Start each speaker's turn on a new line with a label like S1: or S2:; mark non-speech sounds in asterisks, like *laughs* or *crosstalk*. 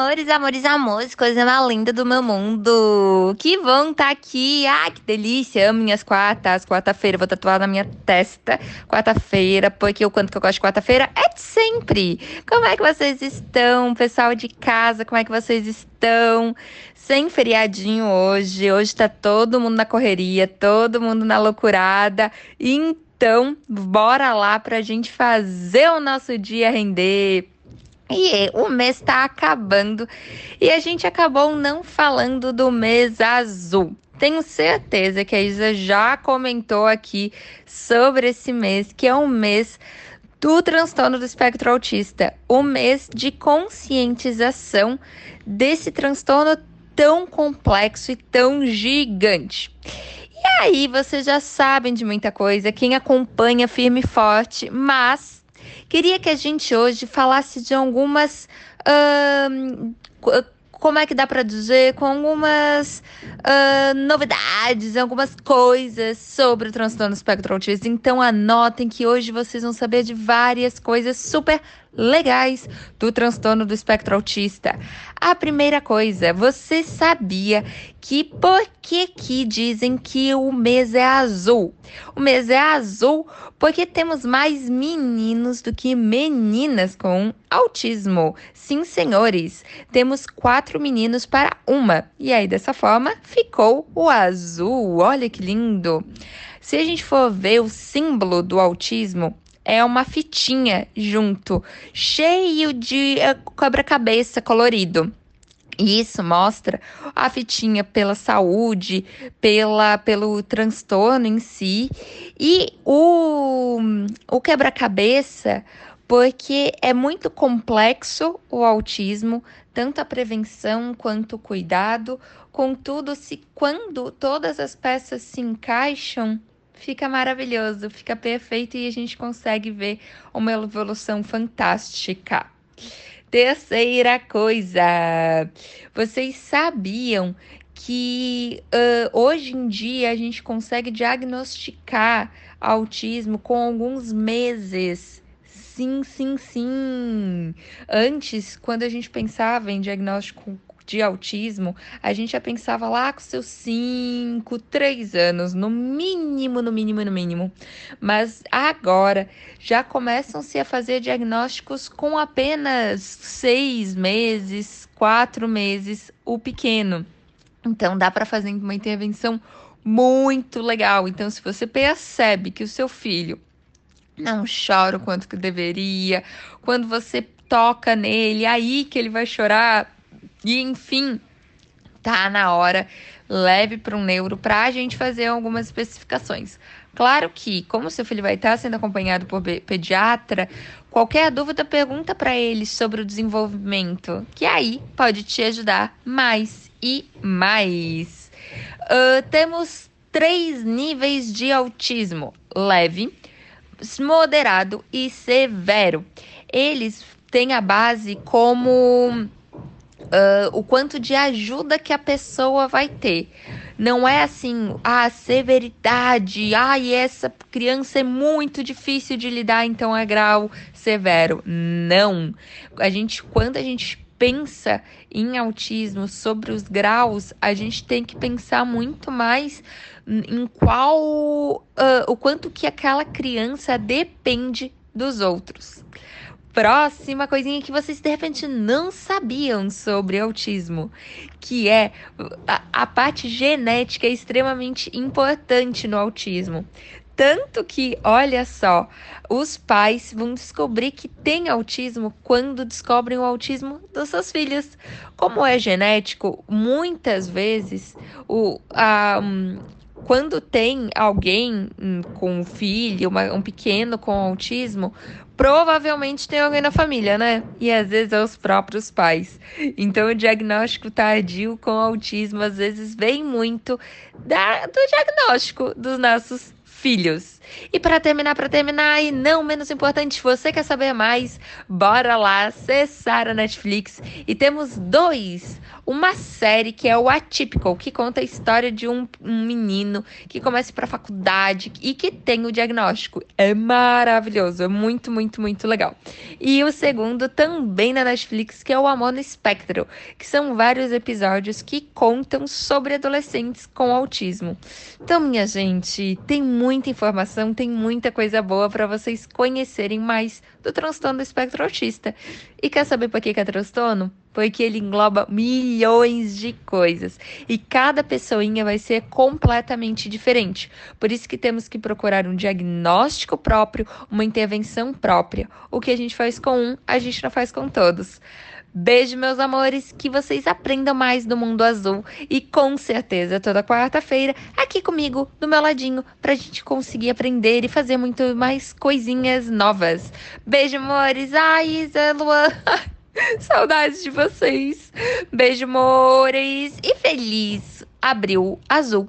S1: amores, amores, amores, coisa mais linda do meu mundo. Que vão estar tá aqui. Ah, que delícia. Amo minhas quartas. Quarta-feira vou tatuar na minha testa. Quarta-feira, porque o quanto que eu gosto de quarta-feira é de sempre. Como é que vocês estão, pessoal de casa? Como é que vocês estão? Sem feriadinho hoje. Hoje tá todo mundo na correria, todo mundo na loucurada. Então, bora lá pra gente fazer o nosso dia render e o mês está acabando e a gente acabou não falando do mês azul. Tenho certeza que a Isa já comentou aqui sobre esse mês, que é um mês do transtorno do espectro autista, o mês de conscientização desse transtorno tão complexo e tão gigante. E aí, vocês já sabem de muita coisa, quem acompanha firme e forte, mas Queria que a gente hoje falasse de algumas. Como é que dá para dizer? Com algumas uh, novidades, algumas coisas sobre o transtorno espectro autista. Então anotem que hoje vocês vão saber de várias coisas super legais do transtorno do espectro autista. A primeira coisa, você sabia que por que que dizem que o mês é azul? O mês é azul porque temos mais meninos do que meninas com autismo. Sim, senhores, temos quatro meninos para uma. E aí, dessa forma, ficou o azul. Olha que lindo! Se a gente for ver o símbolo do autismo, é uma fitinha junto, cheio de quebra-cabeça eh, colorido. E isso mostra a fitinha pela saúde, pela, pelo transtorno em si, e o, o quebra-cabeça, porque é muito complexo o autismo, tanto a prevenção quanto o cuidado. Contudo, se quando todas as peças se encaixam, fica maravilhoso, fica perfeito e a gente consegue ver uma evolução fantástica. Terceira coisa, vocês sabiam que uh, hoje em dia a gente consegue diagnosticar autismo com alguns meses. Sim, sim, sim. Antes, quando a gente pensava em diagnóstico de autismo, a gente já pensava lá com seus 5, 3 anos, no mínimo, no mínimo, no mínimo. Mas agora já começam-se a fazer diagnósticos com apenas 6 meses, 4 meses, o pequeno. Então dá para fazer uma intervenção muito legal. Então, se você percebe que o seu filho não chora o quanto que deveria, quando você toca nele, aí que ele vai chorar, e enfim, tá na hora, leve para um neuro para a gente fazer algumas especificações. Claro que, como seu filho vai estar sendo acompanhado por pediatra, qualquer dúvida pergunta para ele sobre o desenvolvimento, que aí pode te ajudar mais e mais. Uh, temos três níveis de autismo: leve, moderado e severo. Eles têm a base como uh, o quanto de ajuda que a pessoa vai ter. Não é assim, a ah, severidade, ai, ah, essa criança é muito difícil de lidar, então é grau severo. Não. A gente, quando a gente pensa em autismo, sobre os graus, a gente tem que pensar muito mais em qual, uh, o quanto que aquela criança depende dos outros. Próxima coisinha que vocês de repente não sabiam sobre autismo, que é a, a parte genética é extremamente importante no autismo. Tanto que, olha só, os pais vão descobrir que tem autismo quando descobrem o autismo dos seus filhos. Como é genético, muitas vezes o, a, quando tem alguém hum, com um filho, uma, um pequeno com autismo, provavelmente tem alguém na família, né? E às vezes é os próprios pais. Então o diagnóstico tardio com autismo às vezes vem muito da, do diagnóstico dos nossos filhos. E para terminar, para terminar, e não menos importante, você quer saber mais? Bora lá acessar a Netflix e temos dois uma série que é o Atypical, que conta a história de um, um menino que começa para faculdade e que tem o diagnóstico. É maravilhoso, é muito, muito, muito legal. E o segundo também na Netflix, que é o Amor no Espectro, que são vários episódios que contam sobre adolescentes com autismo. Então, minha gente, tem muita informação, tem muita coisa boa para vocês conhecerem mais do transtorno do espectro autista. E quer saber por que é transtorno? Porque ele engloba milhões de coisas e cada pessoinha vai ser completamente diferente. Por isso que temos que procurar um diagnóstico próprio, uma intervenção própria. O que a gente faz com um, a gente não faz com todos. Beijo, meus amores, que vocês aprendam mais do mundo azul e com certeza toda quarta-feira aqui comigo, do meu ladinho, pra gente conseguir aprender e fazer muito mais coisinhas novas. Beijo, amores. Ai, Isa, Luan. *laughs* *laughs* Saudades de vocês. Beijo, amores. E feliz Abril Azul.